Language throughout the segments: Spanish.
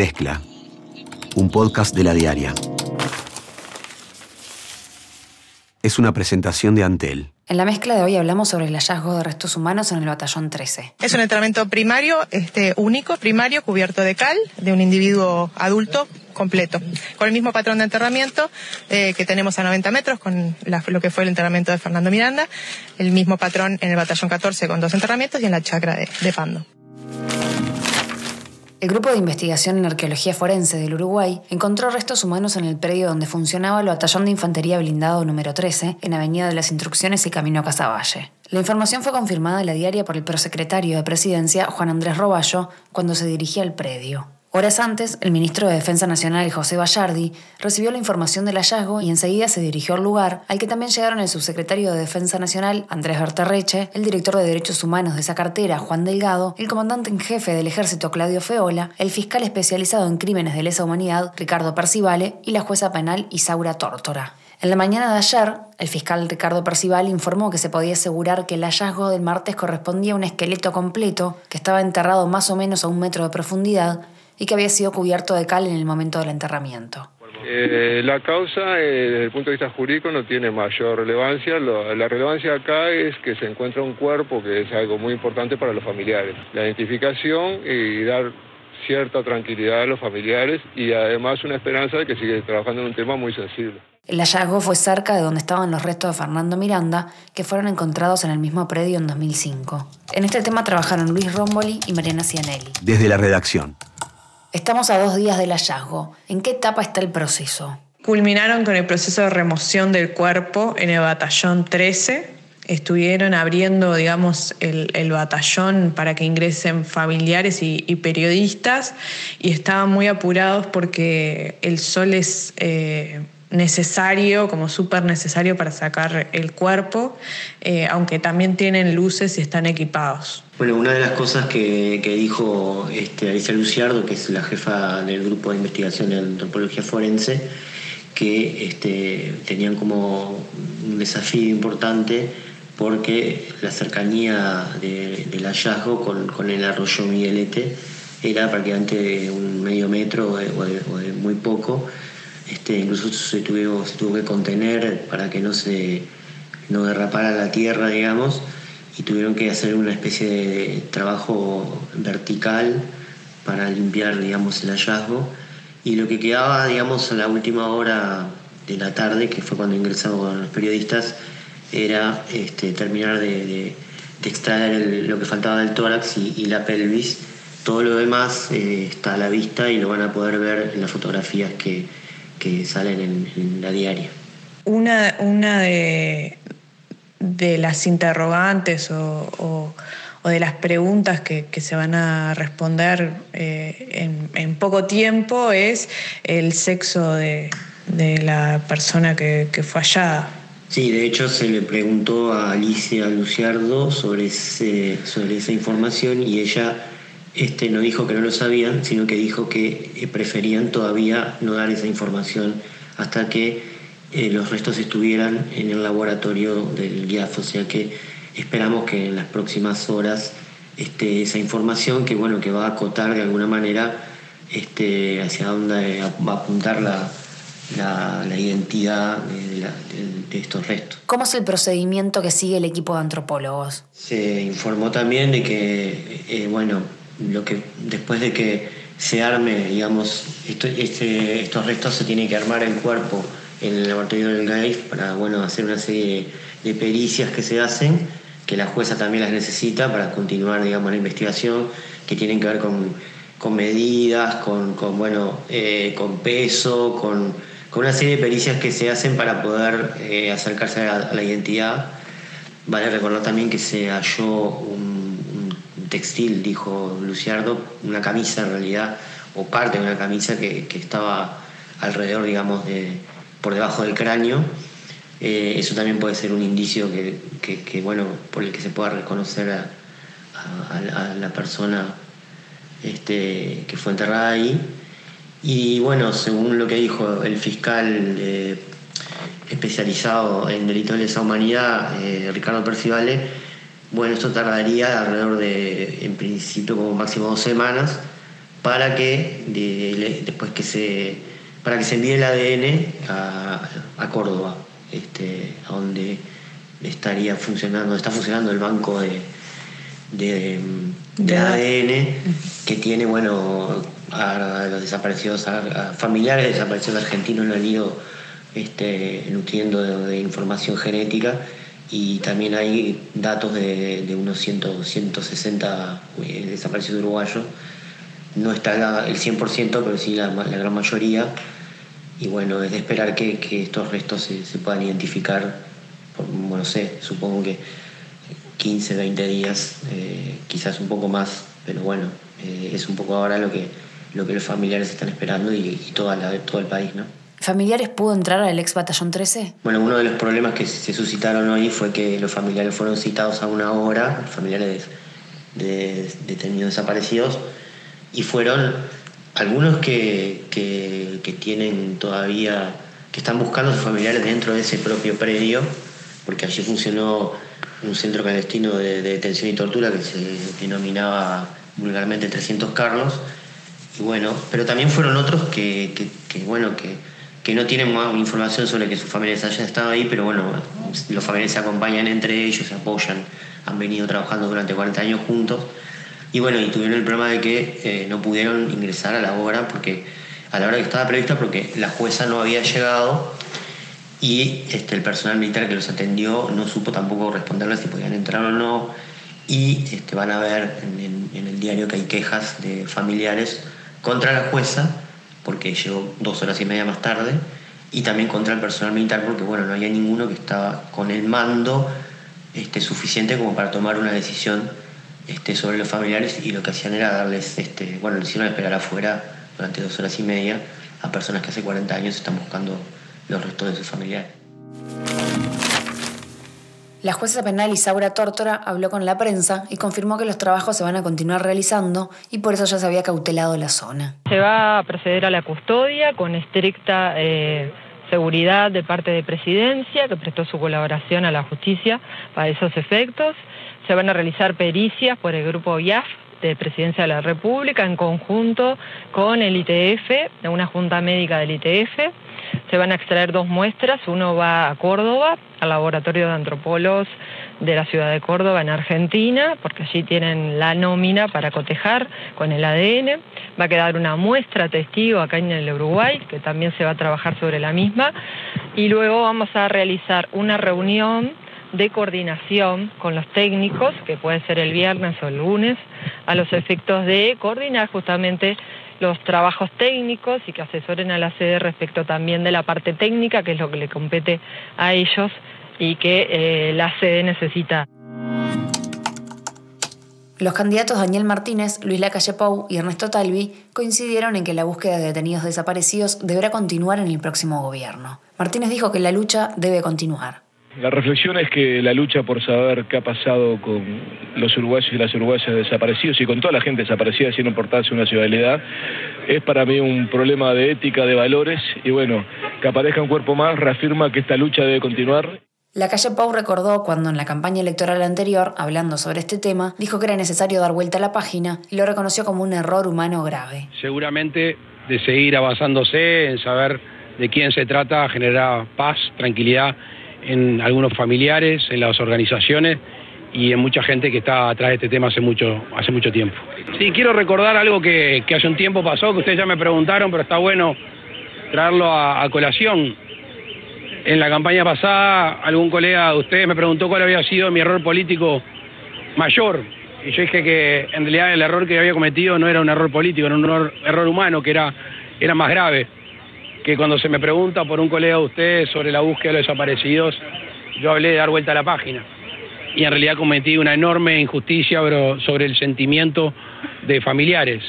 Mezcla, un podcast de la diaria. Es una presentación de Antel. En la mezcla de hoy hablamos sobre el hallazgo de restos humanos en el batallón 13. Es un entrenamiento primario, este único, primario, cubierto de cal, de un individuo adulto completo, con el mismo patrón de enterramiento eh, que tenemos a 90 metros, con lo que fue el enterramiento de Fernando Miranda, el mismo patrón en el batallón 14 con dos enterramientos y en la chacra de Pando. El Grupo de Investigación en Arqueología Forense del Uruguay encontró restos humanos en el predio donde funcionaba el Batallón de Infantería Blindado número 13, en Avenida de las Instrucciones y Camino a Casaballe. La información fue confirmada en la diaria por el prosecretario de Presidencia, Juan Andrés Roballo, cuando se dirigía al predio. Horas antes, el ministro de Defensa Nacional, José Bayardi, recibió la información del hallazgo y enseguida se dirigió al lugar, al que también llegaron el subsecretario de Defensa Nacional, Andrés Berterreche, el director de Derechos Humanos de esa cartera, Juan Delgado, el comandante en jefe del ejército, Claudio Feola, el fiscal especializado en crímenes de lesa humanidad, Ricardo Percivale, y la jueza penal, Isaura Tórtora. En la mañana de ayer, el fiscal Ricardo Percival informó que se podía asegurar que el hallazgo del martes correspondía a un esqueleto completo que estaba enterrado más o menos a un metro de profundidad y que había sido cubierto de cal en el momento del enterramiento. Eh, la causa, eh, desde el punto de vista jurídico, no tiene mayor relevancia. la relevancia acá es que se encuentra un cuerpo, que es algo muy importante para los familiares. La identificación y dar cierta tranquilidad a los familiares y además una esperanza de que sigue trabajando en un tema muy sensible. El hallazgo fue cerca de donde estaban los restos de Fernando Miranda, que fueron encontrados en el mismo predio en 2005. En este tema trabajaron Luis Romboli y Mariana Cianelli. Desde la redacción. Estamos a dos días del hallazgo. ¿En qué etapa está el proceso? Culminaron con el proceso de remoción del cuerpo en el batallón 13. Estuvieron abriendo, digamos, el, batallón para que ingresen familiares y, periodistas y estaban muy apurados porque el sol es... Eh, necesario, como súper necesario para sacar el cuerpo, eh, aunque también tienen luces y están equipados. Bueno, una de las cosas que, dijo este, Alicia Luciardo, que es la jefa del grupo de investigación de antropología forense, que este, tenían como un desafío importante porque la cercanía del hallazgo con, el arroyo Miguelete era prácticamente un medio metro o de muy poco. Este, incluso se tuvo, tuvo que contener para que no se no derrapara la tierra, digamos, tuvieron que hacer una especie de trabajo vertical para limpiar, digamos, el hallazgo. Y lo que quedaba, digamos, a la última hora de la tarde, que fue cuando ingresaron los periodistas, era este, terminar de, extraer lo que faltaba del tórax y, la pelvis. Todo lo demás eh, está a la vista y lo van a poder ver en las fotografías que, que salen en, la diaria. Una, una de, de las interrogantes o, de las preguntas que, se van a responder eh, en, poco tiempo es el sexo de, la persona que, fue hallada. Sí, de hecho se le preguntó a Alicia Luciardo sobre, ese, sobre esa información y ella este, no dijo que no lo sabían, sino que dijo que eh, preferían todavía no dar esa información hasta que eh, los restos estuvieran en el laboratorio del GIAF. O sea que esperamos que en las próximas horas este, esa información, que bueno, que va a acotar de alguna manera este, hacia dónde va a apuntar la, identidad de, estos restos. ¿Cómo es el procedimiento que sigue el equipo de antropólogos? Se informó también de que, eh, bueno, lo que después de que se arme, digamos, este, estos restos se tiene que armar el cuerpo en el laboratorio del GAIF para bueno, hacer una serie de pericias que se hacen, que la jueza también las necesita para continuar digamos, la investigación, que tienen que ver con, medidas, con, bueno, eh, con peso, con, una serie de pericias que se hacen para poder eh, acercarse a la, identidad. Vale recordar también que se halló un textil, dijo Luciardo, una camisa en realidad, o parte de una camisa que, estaba alrededor, digamos, de, por debajo del cráneo. Eh, eso también puede ser un indicio que, bueno, por el que se pueda reconocer a, la persona este, que fue enterrada ahí. Y bueno, según lo que dijo el fiscal eh, especializado en delitos de lesa humanidad, eh, Ricardo Percivale, bueno, esto tardaría alrededor de, en principio, como máximo dos semanas, para que después que se para que se envíe el ADN a, Córdoba, este, a donde estaría funcionando, está funcionando el banco de, de, ADN que tiene, bueno, a los desaparecidos, a, familiares de desaparecidos argentinos lo han ido este, nutriendo de, información genética y también hay datos de, unos 160 eh, desaparecidos uruguayos. No está el 100%, pero sí la, gran mayoría. Y bueno, es de esperar que, estos restos se, puedan identificar, por, bueno, sé, supongo que 15, 20 días, eh, quizás un poco más, pero bueno, eh, es un poco ahora lo que, lo que los familiares están esperando y, toda la, todo el país, ¿no? ¿Familiares pudo entrar al ex batallón 13? Bueno, uno de los problemas que se suscitaron hoy fue que los familiares fueron citados a una hora, familiares de detenidos desaparecidos, y fueron algunos que, que, tienen todavía, que están buscando a sus familiares dentro de ese propio predio, porque allí funcionó un centro clandestino de, detención y tortura que se denominaba vulgarmente 300 Carlos, y bueno, pero también fueron otros que, que bueno, que no tienen información sobre que sus familiares hayan estado ahí, pero bueno, los familiares se acompañan entre ellos, se apoyan, han venido trabajando durante 40 años juntos. Y bueno, y tuvieron el problema de que eh, no pudieron ingresar a la hora porque a la hora que estaba prevista porque la jueza no había llegado y este, el personal militar que los atendió no supo tampoco responderles si podían entrar o no. Y este, van a ver en, en el diario que hay quejas de familiares contra la jueza porque llegó dos horas y media más tarde, y también contra el personal militar porque bueno, no había ninguno que estaba con el mando este, suficiente como para tomar una decisión este, sobre los familiares y lo que hacían era darles, este, bueno, le hicieron esperar afuera durante dos horas y media a personas que hace 40 años están buscando los restos de sus familiares. La jueza penal Isaura Tórtora habló con la prensa y confirmó que los trabajos se van a continuar realizando y por eso ya se había cautelado la zona. Se va a proceder a la custodia con estricta eh, seguridad de parte de Presidencia, que prestó su colaboración a la justicia para esos efectos. Se van a realizar pericias por el grupo IAF de Presidencia de la República en conjunto con el ITF, una junta médica del ITF se van a extraer dos muestras, uno va a Córdoba, al laboratorio de antropólogos de la ciudad de Córdoba en Argentina, porque allí tienen la nómina para cotejar con el ADN. Va a quedar una muestra testigo acá en el Uruguay, que también se va a trabajar sobre la misma. Y luego vamos a realizar una reunión de coordinación con los técnicos, que puede ser el viernes o el lunes, a los efectos de coordinar justamente los trabajos técnicos y que asesoren a la sede respecto también de la parte técnica, que es lo que le compete a ellos y que eh, la sede necesita. Los candidatos Daniel Martínez, Luis Lacalle Pou y Ernesto Talvi coincidieron en que la búsqueda de detenidos desaparecidos deberá continuar en el próximo gobierno. Martínez dijo que la lucha debe continuar. La reflexión es que la lucha por saber qué ha pasado con los uruguayos y las uruguayas desaparecidos y con toda la gente desaparecida sin importarse una ciudadanía es para mí un problema de ética, de valores y bueno, que aparezca un cuerpo más reafirma que esta lucha debe continuar. La calle Pau recordó cuando en la campaña electoral anterior, hablando sobre este tema, dijo que era necesario dar vuelta a la página y lo reconoció como un error humano grave. Seguramente de seguir avanzándose en saber de quién se trata generar paz, tranquilidad en algunos familiares, en las organizaciones y en mucha gente que está atrás de este tema hace mucho, hace mucho tiempo. Sí, quiero recordar algo que, hace un tiempo pasó, que ustedes ya me preguntaron, pero está bueno traerlo a, colación. En la campaña pasada, algún colega de ustedes me preguntó cuál había sido mi error político mayor. Y yo dije que en realidad el error que había cometido no era un error político, era un error, error humano, que era, era más grave que cuando se me pregunta por un colega de ustedes sobre la búsqueda de los desaparecidos, yo hablé de dar vuelta a la página. Y en realidad cometí una enorme injusticia sobre el sentimiento de familiares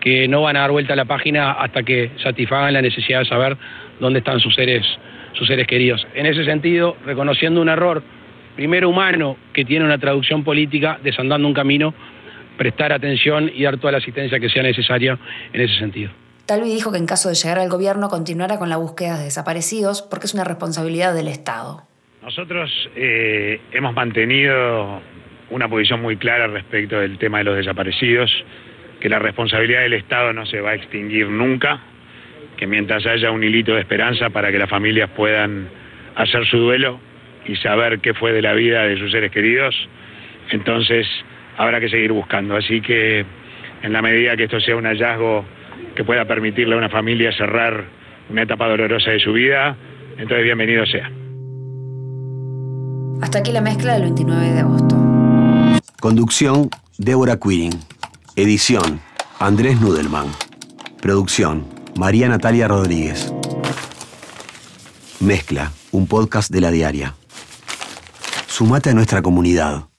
que no van a dar vuelta a la página hasta que satisfagan la necesidad de saber dónde están sus seres, sus seres queridos. En ese sentido, reconociendo un error, primero humano, que tiene una traducción política, desandando un camino, prestar atención y dar toda la asistencia que sea necesaria en ese sentido. Talvi dijo que en caso de llegar al gobierno continuará con la búsqueda de desaparecidos porque es una responsabilidad del Estado. Nosotros eh, hemos mantenido una posición muy clara respecto del tema de los desaparecidos. que la responsabilidad del Estado no se va a extinguir nunca, que mientras haya un hilito de esperanza para que las familias puedan hacer su duelo y saber qué fue de la vida de sus seres queridos, entonces habrá que seguir buscando. Así que en la medida que esto sea un hallazgo que pueda permitirle a una familia cerrar una etapa dolorosa de su vida, entonces bienvenido sea. Hasta aquí la mezcla del 29 de agosto. Conducción, Débora Quirin. Edición, Andrés Nudelman. Producción, María Natalia Rodríguez. Mezcla, un podcast de la diaria. Sumate a nuestra comunidad.